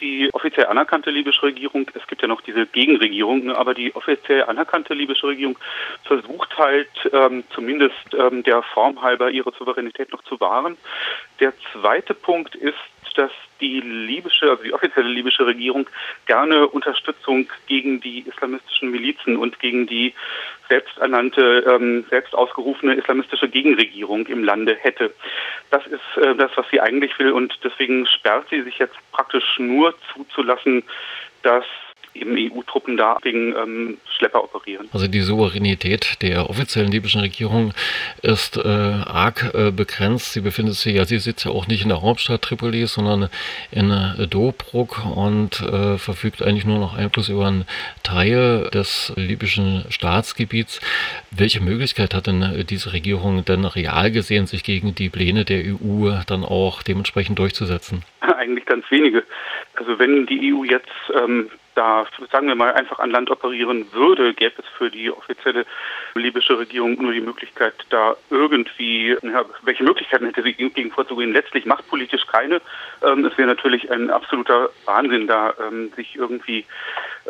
Die offiziell anerkannte libysche Regierung, es gibt ja noch diese Gegenregierung, aber die offiziell anerkannte libysche Regierung versucht halt ähm, zumindest ähm, der Form halber ihre Souveränität noch zu wahren. Der zweite Punkt ist, dass die libysche, also die offizielle libysche Regierung gerne Unterstützung gegen die islamistischen Milizen und gegen die selbsternannte, ähm, selbst ausgerufene islamistische Gegenregierung im Lande hätte. Das ist äh, das, was sie eigentlich will und deswegen sperrt sie sich jetzt praktisch nur zuzulassen, dass eben EU-Truppen da gegen ähm, Schlepper operieren. Also die Souveränität der offiziellen libyschen Regierung ist äh, arg äh, begrenzt. Sie befindet sich ja, sie sitzt ja auch nicht in der Hauptstadt Tripolis, sondern in äh, Tobruk und äh, verfügt eigentlich nur noch Einfluss über einen Teil des libyschen Staatsgebiets. Welche Möglichkeit hat denn äh, diese Regierung denn real gesehen, sich gegen die Pläne der EU dann auch dementsprechend durchzusetzen? Eigentlich ganz wenige. Also wenn die EU jetzt ähm, da, sagen wir mal, einfach an Land operieren würde, gäbe es für die offizielle libysche Regierung nur die Möglichkeit, da irgendwie, ja, welche Möglichkeiten hätte sie gegen vorzugehen? Letztlich machtpolitisch keine. Ähm, es wäre natürlich ein absoluter Wahnsinn, da ähm, sich irgendwie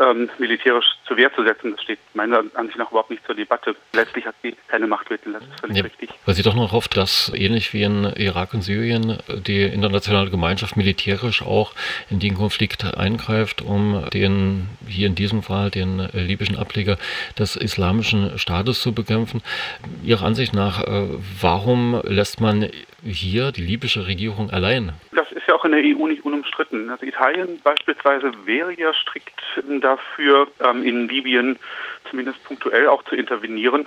ähm, militärisch zur Wehr zu setzen. Das steht meiner Ansicht nach überhaupt nicht zur Debatte. Letztlich hat sie keine Machtmittel, das ist völlig ja, richtig. Weil sie doch noch hofft, dass ähnlich wie in Irak und Syrien die internationale Gemeinschaft militärisch auch in den Konflikt eingreift, um den, hier in diesem Fall, den äh, libyschen Ableger des islamischen Staates zu bekämpfen. Ihrer Ansicht nach, äh, warum lässt man hier die libysche Regierung allein? Das ist ja auch in der EU nicht unumstritten. Also Italien beispielsweise wäre ja strikt dafür, ähm, in Libyen zumindest punktuell auch zu intervenieren.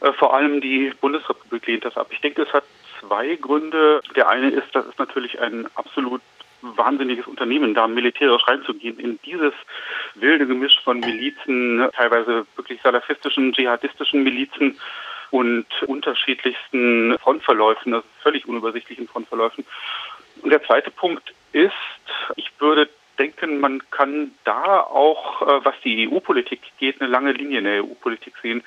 Äh, vor allem die Bundesrepublik lehnt das ab. Ich denke, es hat zwei Gründe. Der eine ist, dass es natürlich ein absolut wahnsinniges Unternehmen, da militärisch reinzugehen in dieses wilde Gemisch von Milizen, teilweise wirklich salafistischen, dschihadistischen Milizen und unterschiedlichsten Frontverläufen, also völlig unübersichtlichen Frontverläufen. Und der zweite Punkt ist, ich würde denken, man kann da auch, äh, was die EU-Politik geht, eine lange Linie in der EU-Politik sehen.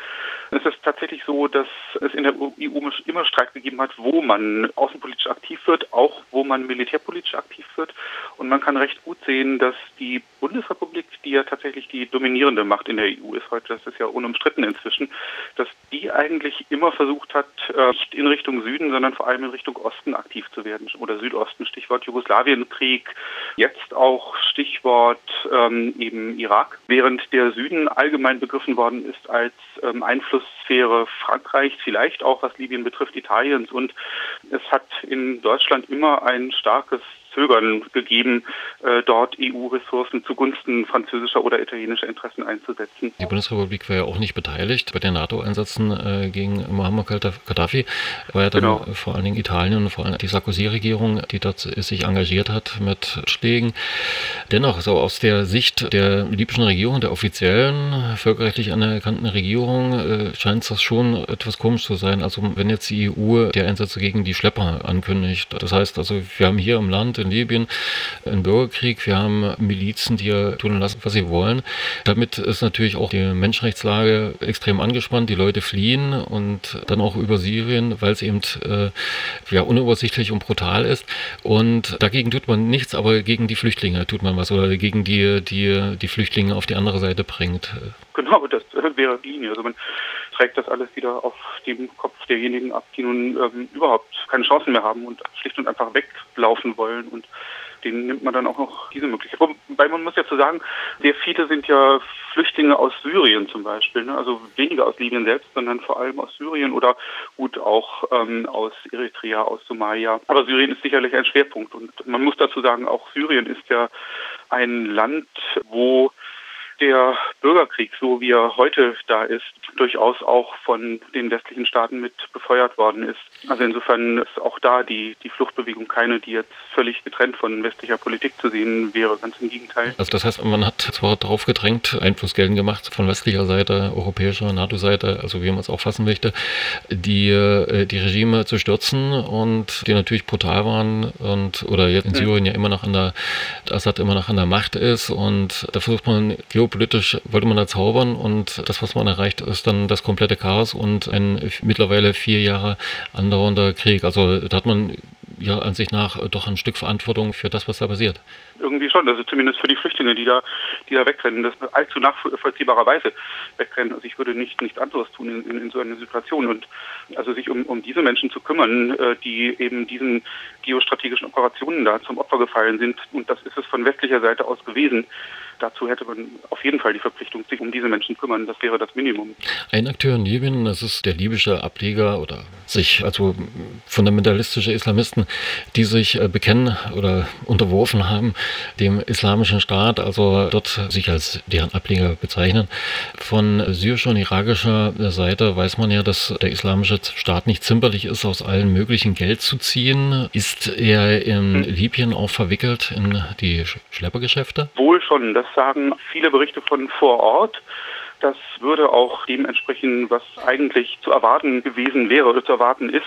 Es ist tatsächlich so, dass es in der EU immer Streit gegeben hat, wo man außenpolitisch aktiv wird, auch wo man militärpolitisch aktiv wird. Und man kann recht gut sehen, dass die Bundesrepublik, die ja tatsächlich die dominierende Macht in der EU ist heute, das ist ja unumstritten inzwischen, dass die eigentlich immer versucht hat, äh, nicht in Richtung Süden, sondern vor allem in Richtung Osten aktiv zu werden oder Südosten, Stichwort Jugoslawienkrieg, jetzt auch Stichwort ähm, eben Irak, während der Süden allgemein begriffen worden ist als ähm, Einflusssphäre Frankreichs, vielleicht auch was Libyen betrifft Italiens. Und es hat in Deutschland immer ein starkes Zögern gegeben, äh, dort EU-Ressourcen zugunsten französischer oder italienischer Interessen einzusetzen. Die Bundesrepublik war ja auch nicht beteiligt bei den NATO-Einsätzen äh, gegen Muammar Gaddafi. War ja dann genau. vor allen Dingen Italien und vor allem die Sarkozy-Regierung, die dort sich engagiert hat mit Schlägen. Dennoch, so aus der Sicht der libyschen Regierung, der offiziellen, völkerrechtlich anerkannten Regierung, äh, scheint das schon etwas komisch zu sein. Also wenn jetzt die EU die Einsätze gegen die Schlepper ankündigt. Das heißt also, wir haben hier im Land in Libyen einen Bürgerkrieg, wir haben Milizen, die ja tun lassen, was sie wollen. Damit ist natürlich auch die Menschenrechtslage extrem angespannt, die Leute fliehen und dann auch über Syrien, weil es eben äh, ja unübersichtlich und brutal ist. Und dagegen tut man nichts, aber gegen die Flüchtlinge tut man was oder gegen die, die die Flüchtlinge auf die andere Seite bringt. Genau, das wäre die Linie. Also man trägt das alles wieder auf dem Kopf derjenigen ab, die nun ähm, überhaupt keine Chancen mehr haben und schlicht und einfach weglaufen wollen. Und denen nimmt man dann auch noch diese Möglichkeit. Wobei man muss ja zu sagen, sehr viele sind ja Flüchtlinge aus Syrien zum Beispiel. Ne? Also weniger aus Libyen selbst, sondern vor allem aus Syrien oder gut auch ähm, aus Eritrea, aus Somalia. Aber Syrien ist sicherlich ein Schwerpunkt. Und man muss dazu sagen, auch Syrien ist ja ein Land, wo der Bürgerkrieg, so wie er heute da ist, durchaus auch von den westlichen Staaten mit befeuert worden ist. Also insofern ist auch da die, die Fluchtbewegung keine, die jetzt völlig getrennt von westlicher Politik zu sehen wäre, ganz im Gegenteil. Also das heißt, man hat zwar darauf gedrängt, Einfluss geltend gemacht von westlicher Seite, europäischer, NATO-Seite, also wie man es auch fassen möchte, die, äh, die Regime zu stürzen und die natürlich brutal waren und oder jetzt in Syrien ja, immer noch an der, Assad immer noch an der Macht ist und da versucht man geopolitisch, wollte man da zaubern und das, was man erreicht, ist dann das komplette Chaos und ein mittlerweile vier Jahre andauernder Krieg. Also da hat man Ihrer Ansicht nach doch ein Stück Verantwortung für das, was da passiert. Irgendwie schon, also zumindest für die Flüchtlinge, die da, die da wegrennen, das allzu nachvollziehbarerweise wegrennen. Also ich würde nicht nichts anderes tun in, in, in so einer Situation und also sich um, um diese Menschen zu kümmern, äh, die eben diesen geostrategischen Operationen da zum Opfer gefallen sind. Und das ist es von westlicher Seite aus gewesen dazu hätte man auf jeden Fall die Verpflichtung, sich um diese Menschen kümmern. Das wäre das Minimum. Ein Akteur in Libyen, das ist der libysche Ableger oder sich, also fundamentalistische Islamisten, die sich äh, bekennen oder unterworfen haben dem islamischen Staat, also dort sich als deren Ableger bezeichnen. Von syrischer und irakischer Seite weiß man ja, dass der islamische Staat nicht zimperlich ist, aus allen möglichen Geld zu ziehen. Ist er in hm. Libyen auch verwickelt in die Schleppergeschäfte? Wohl schon. Das sagen viele Berichte von vor Ort. Das würde auch dementsprechend, was eigentlich zu erwarten gewesen wäre oder zu erwarten ist.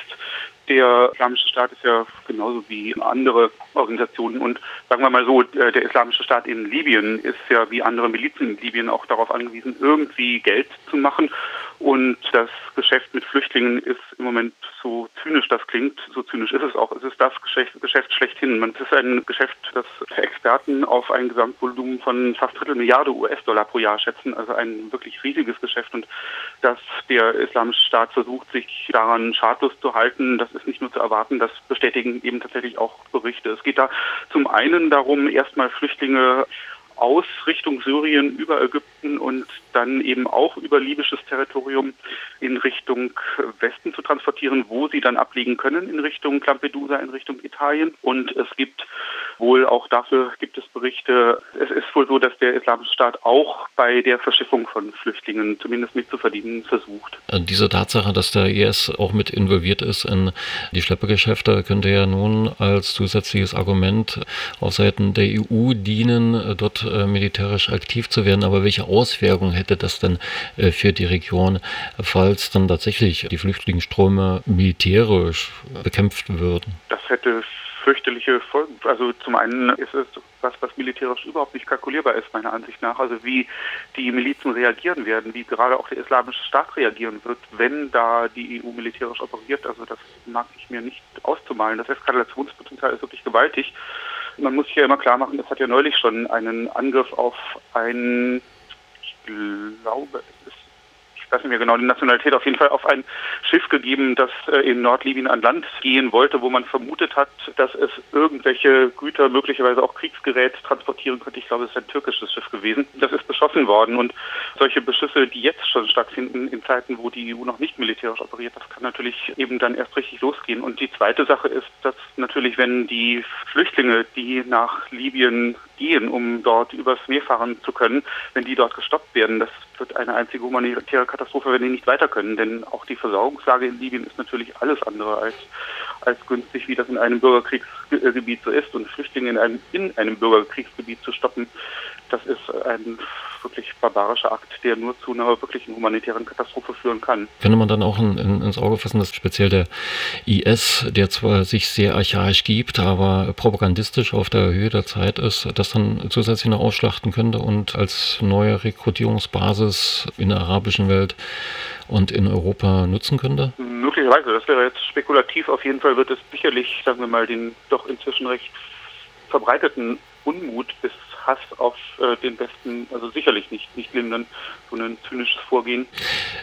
Der Islamische Staat ist ja genauso wie andere Organisationen und sagen wir mal so, äh, der Islamische Staat in Libyen ist ja wie andere Milizen in Libyen auch darauf angewiesen, irgendwie Geld zu machen. Und das Geschäft mit Flüchtlingen ist im Moment so zynisch das klingt, so zynisch ist es auch. Es ist das Geschäft, Geschäft schlechthin. Es ist ein Geschäft, das Experten auf ein Gesamtvolumen von fast Drittel Milliarde US-Dollar pro Jahr schätzen. Also ein wirklich riesiges Geschäft. Und dass der Islamische Staat versucht, sich daran schadlos zu halten, das ist nicht nur zu erwarten, das bestätigen eben tatsächlich auch Berichte. Es geht da zum einen darum, erstmal Flüchtlinge aus Richtung Syrien über Ägypten und dann eben auch über libysches Territorium in Richtung Westen zu transportieren, wo sie dann abliegen können in Richtung Lampedusa, in Richtung Italien. Und es gibt wohl auch dafür gibt es Berichte. Es ist wohl so, dass der Islamische Staat auch bei der Verschiffung von Flüchtlingen zumindest mitzuverdienen versucht. Diese Tatsache, dass der IS auch mit involviert ist in die Schleppergeschäfte, könnte ja nun als zusätzliches Argument auf Seiten der EU dienen, dort äh, militärisch aktiv zu werden. Aber welche Auswirkungen hätte das denn äh, für die Region, falls dann tatsächlich die Flüchtlingsströme militärisch bekämpft würden? Das hätte fürchterliche Folgen. Also zum einen ist es was, was militärisch überhaupt nicht kalkulierbar ist, meiner Ansicht nach. Also wie die Milizen reagieren werden, wie gerade auch der islamische Staat reagieren wird, wenn da die EU militärisch operiert. Also das mag ich mir nicht auszumalen. Das Eskalationspotenzial ist wirklich gewaltig. Man muss sich ja immer klar machen, es hat ja neulich schon einen Angriff auf ein, ich glaube, es ist weiß nicht mehr genau die Nationalität, auf jeden Fall auf ein Schiff gegeben, das äh, in Nordlibyen an Land gehen wollte, wo man vermutet hat, dass es irgendwelche Güter, möglicherweise auch Kriegsgerät transportieren könnte. Ich glaube, es ist ein türkisches Schiff gewesen. Das ist beschossen worden und solche Beschüsse, die jetzt schon stattfinden in Zeiten, wo die EU noch nicht militärisch operiert, das kann natürlich eben dann erst richtig losgehen. Und die zweite Sache ist, dass natürlich, wenn die Flüchtlinge, die nach Libyen gehen, um dort übers Meer fahren zu können, wenn die dort gestoppt werden, das wird eine einzige humanitäre Katastrophe, wenn die nicht weiter können. Denn auch die Versorgungslage in Libyen ist natürlich alles andere als, als günstig, wie das in einem Bürgerkriegsgebiet so ist. Und Flüchtlinge in einem, in einem Bürgerkriegsgebiet zu stoppen, das ist ein wirklich barbarischer Akt, der nur zu einer wirklichen humanitären Katastrophe führen kann. Könnte man dann auch in, in, ins Auge fassen, dass speziell der IS, der zwar sich sehr archaisch gibt, aber propagandistisch auf der Höhe der Zeit ist, das dann zusätzlich noch ausschlachten könnte und als neue Rekrutierungsbasis in der arabischen Welt und in Europa nutzen könnte? Möglicherweise, das wäre jetzt spekulativ. Auf jeden Fall wird es sicherlich, sagen wir mal, den doch inzwischen recht verbreiteten Unmut bis Hass auf äh, den Besten, also sicherlich nicht, nicht lindern, so ein zynisches Vorgehen.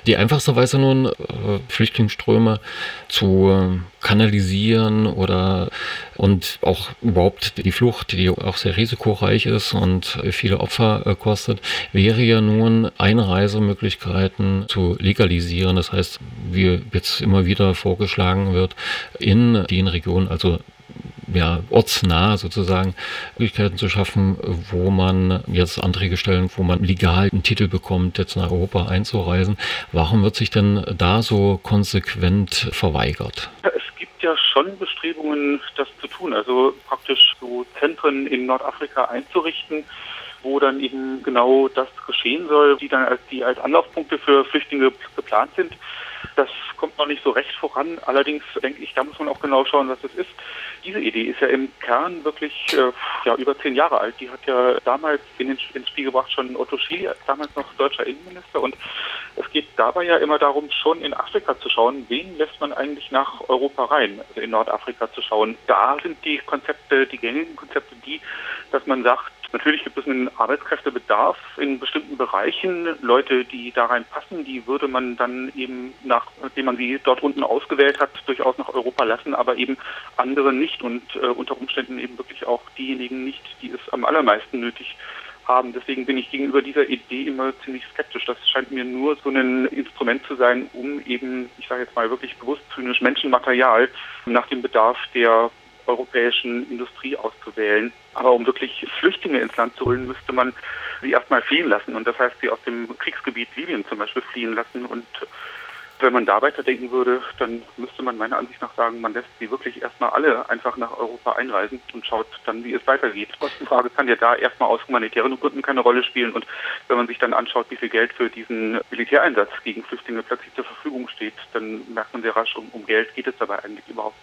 Die einfachste Weise nun, äh, Flüchtlingsströme zu äh, kanalisieren oder und auch überhaupt die Flucht, die auch sehr risikoreich ist und viele Opfer äh, kostet, wäre ja nun Einreisemöglichkeiten zu legalisieren. Das heißt, wie jetzt immer wieder vorgeschlagen wird, in den Regionen, also ja, ortsnah sozusagen Möglichkeiten zu schaffen, wo man jetzt Anträge stellen, wo man legal einen Titel bekommt, jetzt nach Europa einzureisen. Warum wird sich denn da so konsequent verweigert? Es gibt ja schon Bestrebungen, das zu tun, also praktisch so Zentren in Nordafrika einzurichten, wo dann eben genau das geschehen soll, die dann als die als Anlaufpunkte für Flüchtlinge geplant sind. Das kommt noch nicht so recht voran. Allerdings denke ich, da muss man auch genau schauen, was es ist. Diese Idee ist ja im Kern wirklich äh, ja, über zehn Jahre alt. Die hat ja damals in den, ins Spiel gebracht schon Otto Schily, damals noch deutscher Innenminister. Und Es geht dabei ja immer darum, schon in Afrika zu schauen, wen lässt man eigentlich nach Europa rein, also in Nordafrika zu schauen. Da sind die Konzepte, die gängigen Konzepte die, dass man sagt, Natürlich gibt es einen Arbeitskräftebedarf in bestimmten Bereichen. Leute, die da reinpassen, die würde man dann eben, nachdem man sie dort unten ausgewählt hat, durchaus nach Europa lassen, aber eben andere nicht und äh, unter Umständen eben wirklich auch diejenigen nicht, die es am allermeisten nötig haben. Deswegen bin ich gegenüber dieser Idee immer ziemlich skeptisch. Das scheint mir nur so ein Instrument zu sein, um eben, ich sage jetzt mal wirklich bewusst zynisch, Menschenmaterial nach dem Bedarf der europäischen Industrie auszuwählen. Aber um wirklich Flüchtlinge ins Land zu holen, müsste man sie erstmal fliehen lassen. Und das heißt, sie aus dem Kriegsgebiet Libyen zum Beispiel fliehen lassen. Und wenn man da weiterdenken würde, dann müsste man meiner Ansicht nach sagen, man lässt sie wirklich erstmal alle einfach nach Europa einreisen und schaut dann, wie es weitergeht. Kostenfrage kann ja da erstmal aus humanitären Gründen keine Rolle spielen. Und wenn man sich dann anschaut, wie viel Geld für diesen Militäreinsatz gegen Flüchtlinge plötzlich zur Verfügung steht, dann merkt man sehr rasch, um, um Geld geht es dabei eigentlich überhaupt